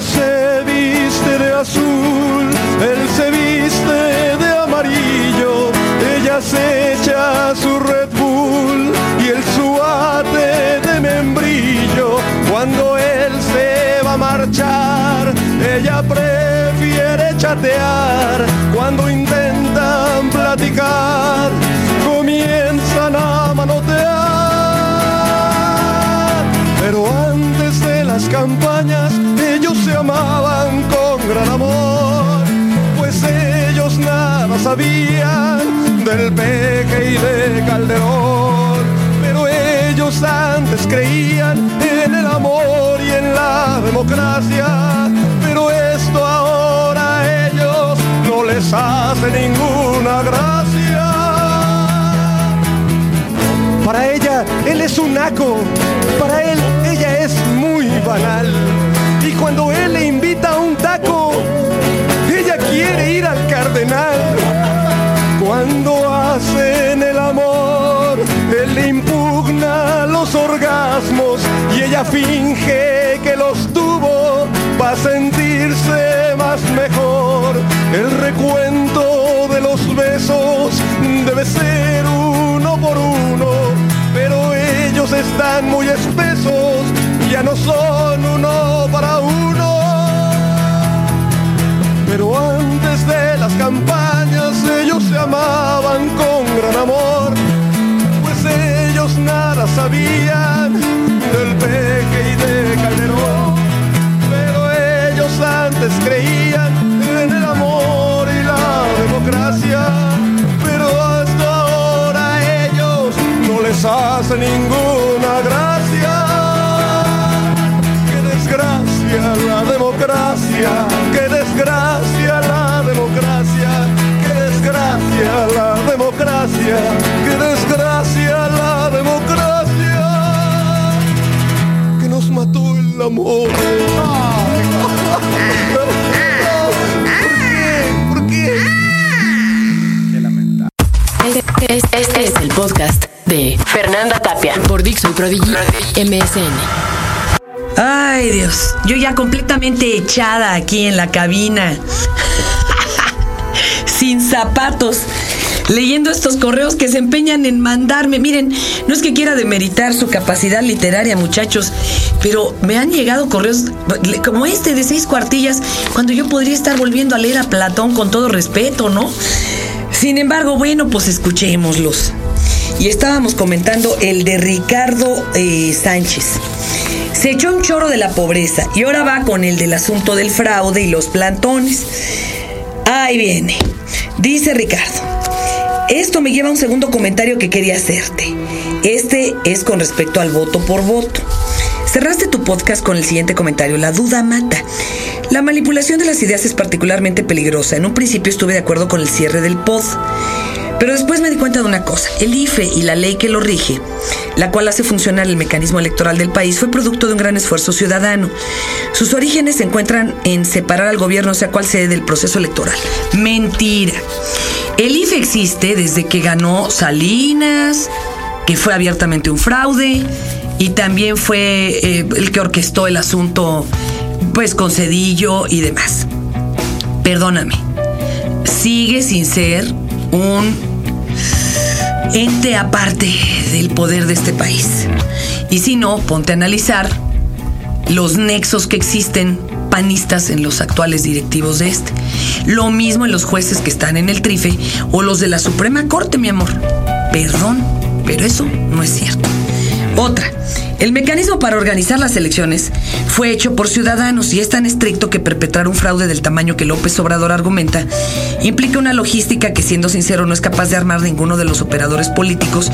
Se viste de azul, él se viste de amarillo. Ella se echa su Red Bull y el suate de membrillo. Cuando él se va a marchar, ella prefiere chatear. Cuando intentan platicar, comienzan a manotear. Pero antes de las campañas, nada sabían del peque y de Calderón. Pero ellos antes creían en el amor y en la democracia. Pero esto ahora a ellos no les hace ninguna gracia. Para ella, él es un naco. Para él, ella es muy banal. Ella finge que los tuvo para sentirse más mejor. El recuento de los besos debe ser uno por uno, pero ellos están muy espesos, ya no son uno para uno. Pero antes de las campañas ellos se amaban con gran amor, pues ellos nada sabían creían en el amor y la democracia, pero hasta ahora a ellos no les hace ninguna gracia. Qué desgracia la democracia, qué desgracia la democracia, qué desgracia la democracia, qué desgracia la democracia, que nos mató el amor. MSN. Ay, Dios. Yo ya completamente echada aquí en la cabina. Sin zapatos. Leyendo estos correos que se empeñan en mandarme. Miren, no es que quiera demeritar su capacidad literaria, muchachos, pero me han llegado correos como este de seis cuartillas, cuando yo podría estar volviendo a leer a Platón con todo respeto, ¿no? Sin embargo, bueno, pues escuchémoslos. Y estábamos comentando el de Ricardo eh, Sánchez. Se echó un choro de la pobreza y ahora va con el del asunto del fraude y los plantones. Ahí viene. Dice Ricardo. Esto me lleva a un segundo comentario que quería hacerte. Este es con respecto al voto por voto. Cerraste tu podcast con el siguiente comentario. La duda mata. La manipulación de las ideas es particularmente peligrosa. En un principio estuve de acuerdo con el cierre del pod. Pero después me di cuenta de una cosa. El IFE y la ley que lo rige, la cual hace funcionar el mecanismo electoral del país, fue producto de un gran esfuerzo ciudadano. Sus orígenes se encuentran en separar al gobierno, sea cual sea, del proceso electoral. Mentira. El IFE existe desde que ganó Salinas, que fue abiertamente un fraude, y también fue eh, el que orquestó el asunto, pues con Cedillo y demás. Perdóname, sigue sin ser un ente aparte del poder de este país. Y si no, ponte a analizar los nexos que existen panistas en los actuales directivos de este. Lo mismo en los jueces que están en el trife o los de la Suprema Corte, mi amor. Perdón, pero eso no es cierto. Otra, el mecanismo para organizar las elecciones fue hecho por ciudadanos y es tan estricto que perpetrar un fraude del tamaño que López Obrador argumenta implica una logística que, siendo sincero, no es capaz de armar ninguno de los operadores políticos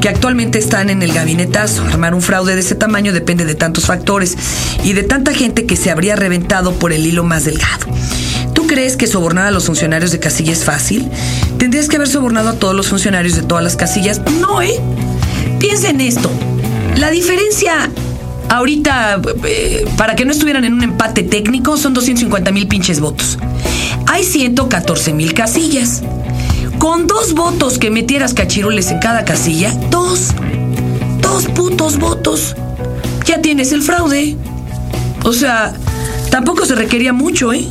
que actualmente están en el gabinetazo. Armar un fraude de ese tamaño depende de tantos factores y de tanta gente que se habría reventado por el hilo más delgado. ¿Tú crees que sobornar a los funcionarios de casilla es fácil? ¿Tendrías que haber sobornado a todos los funcionarios de todas las casillas? No, ¿eh? Piensa en esto. La diferencia ahorita, eh, para que no estuvieran en un empate técnico, son 250 mil pinches votos. Hay 114 mil casillas. Con dos votos que metieras cachirules en cada casilla, dos, dos putos votos, ya tienes el fraude. O sea, tampoco se requería mucho, ¿eh?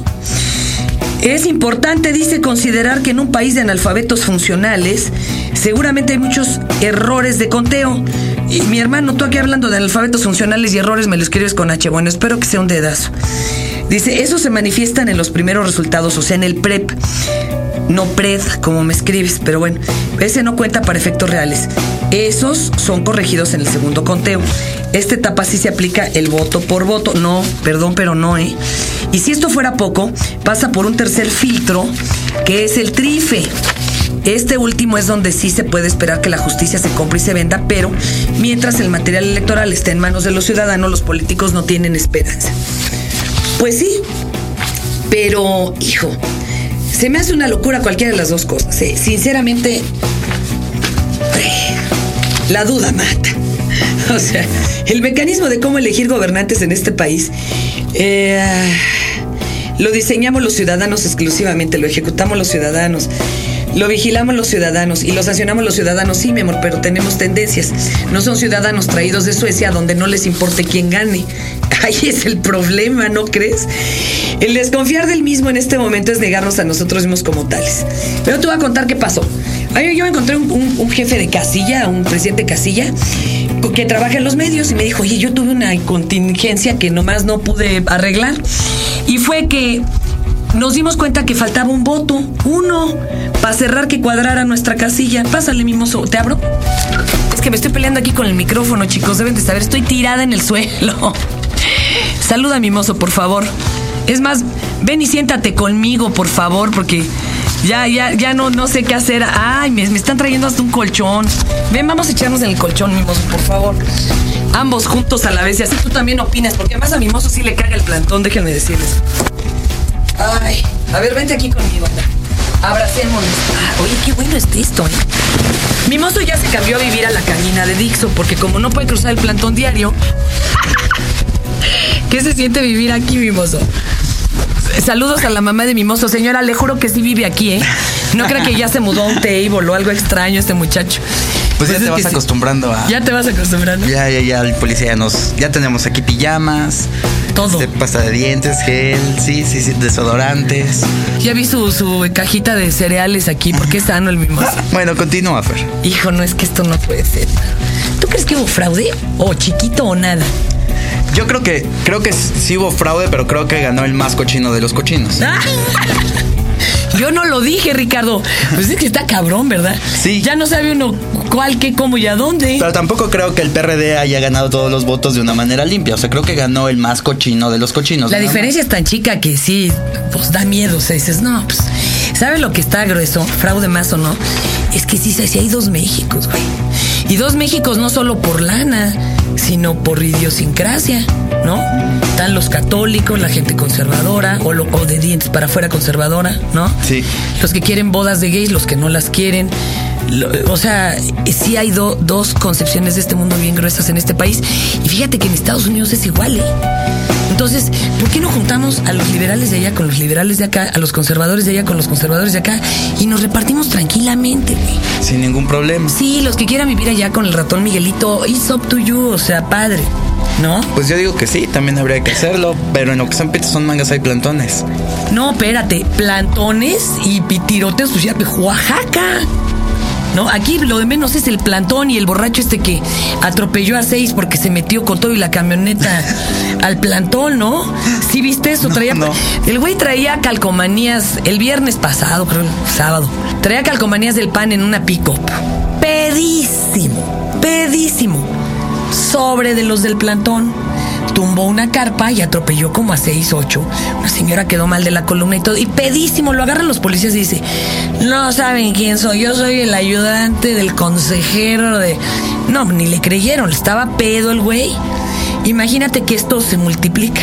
Es importante, dice, considerar que en un país de analfabetos funcionales seguramente hay muchos errores de conteo. Mi hermano, tú aquí hablando de analfabetos funcionales y errores, me lo escribes con H. Bueno, espero que sea un dedazo. Dice, eso se manifiestan en los primeros resultados, o sea, en el PREP. No PRED, como me escribes, pero bueno, ese no cuenta para efectos reales. Esos son corregidos en el segundo conteo. Esta etapa sí se aplica el voto por voto. No, perdón, pero no, ¿eh? Y si esto fuera poco, pasa por un tercer filtro, que es el trife. Este último es donde sí se puede esperar que la justicia se compre y se venda, pero mientras el material electoral esté en manos de los ciudadanos, los políticos no tienen esperanza. Pues sí, pero, hijo, se me hace una locura cualquiera de las dos cosas. ¿eh? Sinceramente, la duda mata. O sea, el mecanismo de cómo elegir gobernantes en este país eh, lo diseñamos los ciudadanos exclusivamente, lo ejecutamos los ciudadanos. Lo vigilamos los ciudadanos y lo sancionamos los ciudadanos, sí, mi amor, pero tenemos tendencias. No son ciudadanos traídos de Suecia donde no les importe quién gane. Ahí es el problema, ¿no crees? El desconfiar del mismo en este momento es negarnos a nosotros mismos como tales. Pero te voy a contar qué pasó. Yo encontré un, un jefe de casilla, un presidente de casilla, que trabaja en los medios y me dijo, oye, yo tuve una contingencia que nomás no pude arreglar. Y fue que nos dimos cuenta que faltaba un voto, uno, para cerrar que cuadrara nuestra casilla. Pásale, mimoso, ¿te abro? Es que me estoy peleando aquí con el micrófono, chicos, deben de saber, estoy tirada en el suelo. Saluda, mimoso, por favor. Es más, ven y siéntate conmigo, por favor, porque ya, ya, ya no, no sé qué hacer. Ay, me, están trayendo hasta un colchón. Ven, vamos a echarnos en el colchón, mimoso, por favor. Ambos juntos a la vez y así tú también opinas, porque además a mimoso sí le caga el plantón, déjenme decirles. Ay, a ver, vente aquí conmigo. Abracémonos. Ah, oye, qué bueno es esto, ¿eh? Mi mozo ya se cambió a vivir a la cañina de Dixo, porque como no puede cruzar el plantón diario. ¿Qué se siente vivir aquí, mi mozo? Saludos a la mamá de mi mozo. Señora, le juro que sí vive aquí, ¿eh? No creo que ya se mudó a un table o algo extraño este muchacho. Pues, ya te vas acostumbrando a. Ya te vas acostumbrando. Ya, ya, ya, el policía ya nos. Ya tenemos aquí pijamas. Todo. Este, pasta de dientes, gel, sí, sí, sí, desodorantes. Ya vi su, su cajita de cereales aquí, porque es sano el mismo. Bueno, continúa, Fer. Hijo, no es que esto no puede ser. ¿Tú crees que hubo fraude? ¿O chiquito o nada? Yo creo que, creo que sí hubo fraude, pero creo que ganó el más cochino de los cochinos. Yo no lo dije, Ricardo. Pues es que está cabrón, ¿verdad? Sí. Ya no sabe uno cuál, qué, cómo y a dónde. Pero tampoco creo que el PRD haya ganado todos los votos de una manera limpia. O sea, creo que ganó el más cochino de los cochinos. La ¿no? diferencia es tan chica que sí, pues da miedo. O sea, dices, no, pues, ¿sabes lo que está grueso? Fraude más o no. Es que sí, sí hay dos Méxicos, güey. Y dos Méxicos no solo por lana, sino por idiosincrasia, ¿no? Están los católicos, la gente conservadora, o, lo, o de dientes para afuera conservadora, ¿no? Sí. Los que quieren bodas de gays, los que no las quieren. Lo- o sea, sí hay do- dos concepciones de este mundo bien gruesas en este país. Y fíjate que en Estados Unidos es igual, ¿eh? Entonces, ¿por qué no juntamos a los liberales de allá con los liberales de acá, a los conservadores de allá con los conservadores de acá y nos repartimos tranquilamente, güey? Sin ningún problema. Sí, los que quieran vivir allá con el ratón Miguelito, it's up to you, o sea, padre, ¿no? Pues yo digo que sí, también habría que hacerlo. Pero en lo que son pitos son mangas hay plantones. No, espérate, plantones y pitirotes, pues ya, Oaxaca. No, aquí lo de menos es el plantón y el borracho este que atropelló a seis porque se metió con todo y la camioneta al plantón, ¿no? ¿Sí viste eso? Traía, no. El güey traía calcomanías el viernes pasado, creo, el sábado. Traía calcomanías del pan en una pick-up. Pedísimo, pedísimo. Sobre de los del plantón. Tumbó una carpa y atropelló como a seis, ocho. Una señora quedó mal de la columna y todo. Y pedísimo, lo agarran los policías y dice, no saben quién soy, yo soy el ayudante del consejero de... No, ni le creyeron, estaba pedo el güey. Imagínate que esto se multiplica.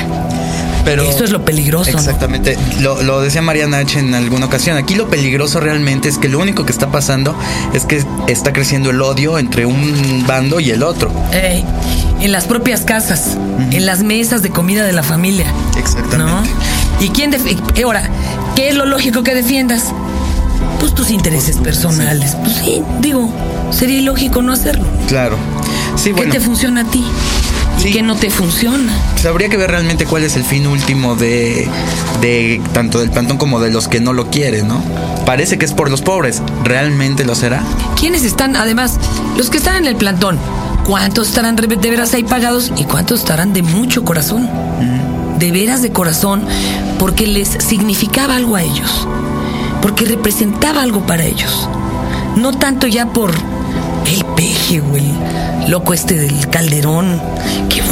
Pero Eso es lo peligroso. ¿no? Exactamente. Lo, lo decía Mariana H en alguna ocasión. Aquí lo peligroso realmente es que lo único que está pasando es que está creciendo el odio entre un bando y el otro. Ey, en las propias casas, en las mesas de comida de la familia. Exactamente. ¿No? ¿Y quién eh, Ahora, ¿qué es lo lógico que defiendas? Pues tus intereses personales. Pues sí, digo, sería ilógico no hacerlo. Claro. Sí, bueno. ¿Qué te funciona a ti? ¿Y Sí. qué no te funciona? Pues habría que ver realmente cuál es el fin último de, de tanto del plantón como de los que no lo quieren, ¿no? Parece que es por los pobres. ¿Realmente lo será? ¿Quiénes están, además, los que están en el plantón? ¿Cuántos estarán de de veras ahí pagados y cuántos estarán de mucho corazón? De veras de corazón, porque les significaba algo a ellos, porque representaba algo para ellos. No tanto ya por el peje o el loco este del calderón, que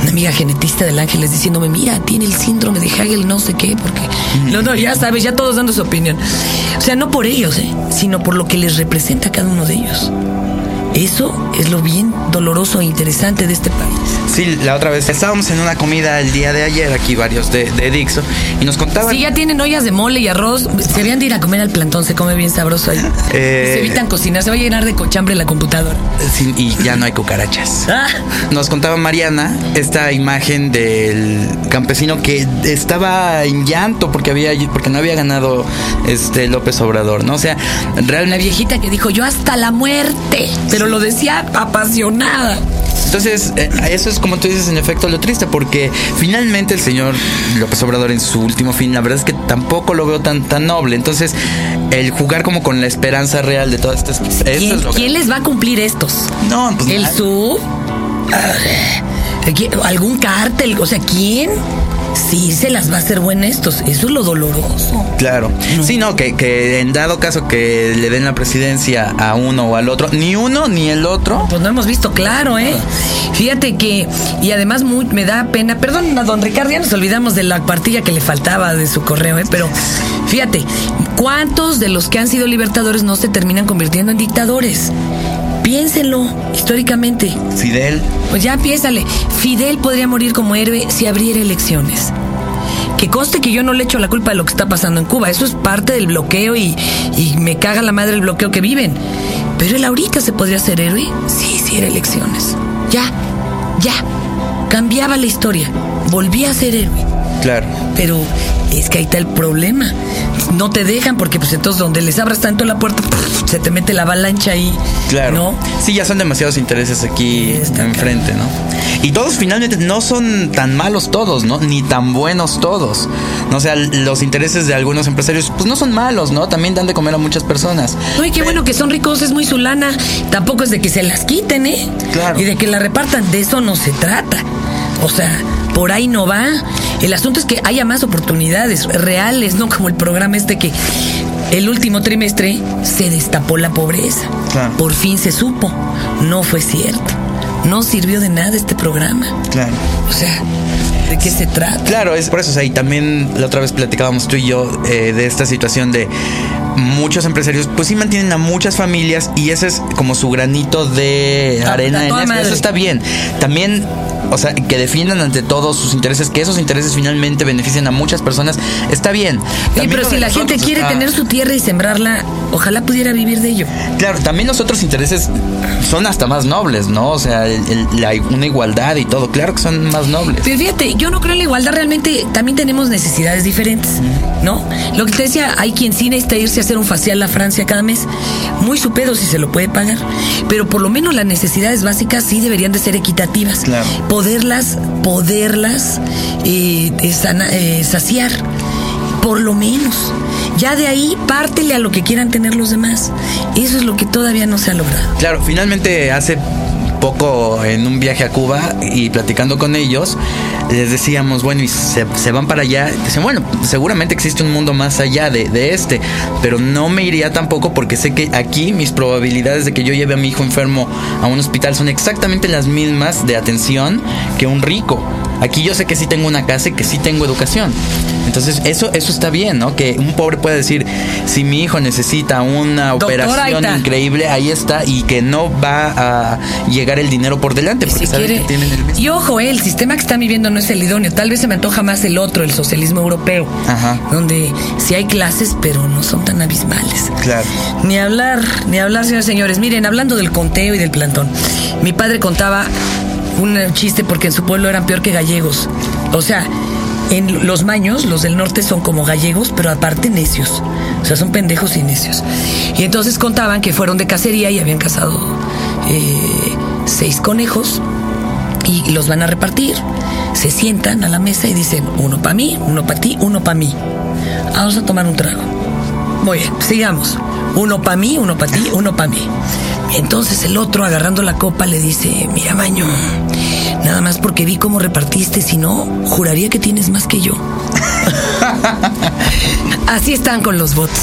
una amiga genetista del Ángeles diciéndome, mira, tiene el síndrome de Hagel, no sé qué, porque... No, no, ya sabes, ya todos dando su opinión. O sea, no por ellos, ¿eh? sino por lo que les representa a cada uno de ellos. Eso es lo bien doloroso e interesante de este país. Sí, la otra vez estábamos en una comida el día de ayer, aquí varios de, de Dixo, y nos contaban... Si ya tienen ollas de mole y arroz, se deberían de ir a comer al plantón, se come bien sabroso ahí. Eh. Se evitan cocinar, se va a llenar de cochambre la computadora. Sí, y ya no hay cucarachas. Ah, Nos contaba Mariana esta imagen del campesino que estaba en llanto porque había porque no había ganado este López Obrador, ¿no? O sea, la realmente viejita que dijo yo hasta la muerte, pero lo decía apasionada. Entonces, eh, eso es como tú dices, en efecto, lo triste, porque finalmente el señor López Obrador en su último fin, la verdad es que tampoco lo veo tan, tan noble. Entonces, el jugar como con la esperanza real de todas estas... ¿Quién, es quién les va a cumplir estos? No, pues ¿El nadie. SUV? Ah, ¿quién- ¿Algún cártel? O sea, ¿quién? Sí, se las va a hacer buen estos. Eso es lo doloroso. Claro. Sí, no, que, que en dado caso que le den la presidencia a uno o al otro, ni uno ni el otro. Pues no hemos visto claro, ¿eh? Fíjate que, y además muy, me da pena, perdón a don Ricardo, ya nos olvidamos de la partilla que le faltaba de su correo, ¿eh? Pero fíjate, ¿cuántos de los que han sido libertadores no se terminan convirtiendo en dictadores? Piénsenlo históricamente. Fidel. Pues ya piénsale, Fidel podría morir como héroe si abriera elecciones. Que conste que yo no le echo la culpa de lo que está pasando en Cuba. Eso es parte del bloqueo y, y me caga la madre el bloqueo que viven. Pero él ahorita se podría hacer héroe si hiciera elecciones. Ya, ya. Cambiaba la historia. Volvía a ser héroe. Claro. Pero es que ahí está el problema. No te dejan porque pues entonces donde les abras tanto la puerta, se te mete la avalancha ahí. Claro. ¿No? Sí, ya son demasiados intereses aquí enfrente, ¿no? Y todos finalmente no son tan malos todos, ¿no? Ni tan buenos todos. No o sea, los intereses de algunos empresarios, pues no son malos, ¿no? También dan de comer a muchas personas. Y qué bueno que son ricos, es muy su lana. Tampoco es de que se las quiten, ¿eh? Claro. Y de que la repartan, de eso no se trata. O sea, por ahí no va. El asunto es que haya más oportunidades reales, no como el programa este que el último trimestre se destapó la pobreza. Claro. Por fin se supo. No fue cierto. No sirvió de nada este programa. Claro. O sea, ¿de qué se trata? Claro, es por eso, o sea, y también la otra vez platicábamos tú y yo eh, de esta situación de muchos empresarios, pues sí mantienen a muchas familias y ese es como su granito de arena en. Eso está bien. También, o sea, que defiendan ante todos sus intereses, que esos intereses finalmente beneficien a muchas personas, está bien. Sí, pero si la gente quiere está- tener su tierra y sembrarla, ojalá pudiera vivir de ello. Claro, también los otros intereses son hasta más nobles, ¿no? O sea, el- el- la- una igualdad y todo, claro que son más nobles. Pero fíjate, yo no creo en la igualdad, realmente también tenemos necesidades diferentes, ¿no? Lo que te decía, hay quien sí necesita irse a hacer un facial a Francia cada mes, muy su pedo si se lo puede pagar, pero por lo menos las necesidades básicas sí deberían de ser equitativas, Claro. Poderlas, poderlas eh, eh, saciar, por lo menos. Ya de ahí pártele a lo que quieran tener los demás. Eso es lo que todavía no se ha logrado. Claro, finalmente hace poco en un viaje a Cuba y platicando con ellos, les decíamos, bueno, y se, van para allá. Dicen, bueno, seguramente existe un mundo más allá de, de este, pero no me iría tampoco porque sé que aquí mis probabilidades de que yo lleve a mi hijo enfermo a un hospital son exactamente las mismas de atención que un rico. Aquí yo sé que sí tengo una casa y que sí tengo educación. Entonces, eso, eso está bien, ¿no? Que un pobre pueda decir, si mi hijo necesita una Doctora, operación increíble, ahí está, y que no va a llegar el dinero por delante, porque Si sabe quiere- que tienen el mismo. Y ojo, eh, el sistema que están viviendo no es el idóneo. Tal vez se me antoja más el otro, el socialismo europeo. Ajá. Donde sí hay clases, pero no son tan abismales. Claro. Ni hablar, ni hablar, señores señores. Miren, hablando del conteo y del plantón. Mi padre contaba un chiste porque en su pueblo eran peor que gallegos. O sea, en los maños, los del norte son como gallegos, pero aparte necios. O sea, son pendejos y necios. Y entonces contaban que fueron de cacería y habían cazado eh, seis conejos y los van a repartir. Se sientan a la mesa y dicen, uno para mí, uno para ti, uno para mí. Vamos a tomar un trago. Muy bien, sigamos. Uno para mí, uno para ti, uno para mí. Entonces el otro, agarrando la copa, le dice, mira, Maño, nada más porque vi cómo repartiste, si no, juraría que tienes más que yo. Así están con los votos.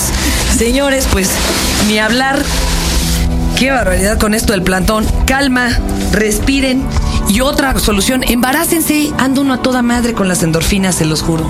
Señores, pues, ni hablar. Qué barbaridad con esto del plantón. Calma, respiren. Y otra solución, embarácense. Anda uno a toda madre con las endorfinas, se los juro.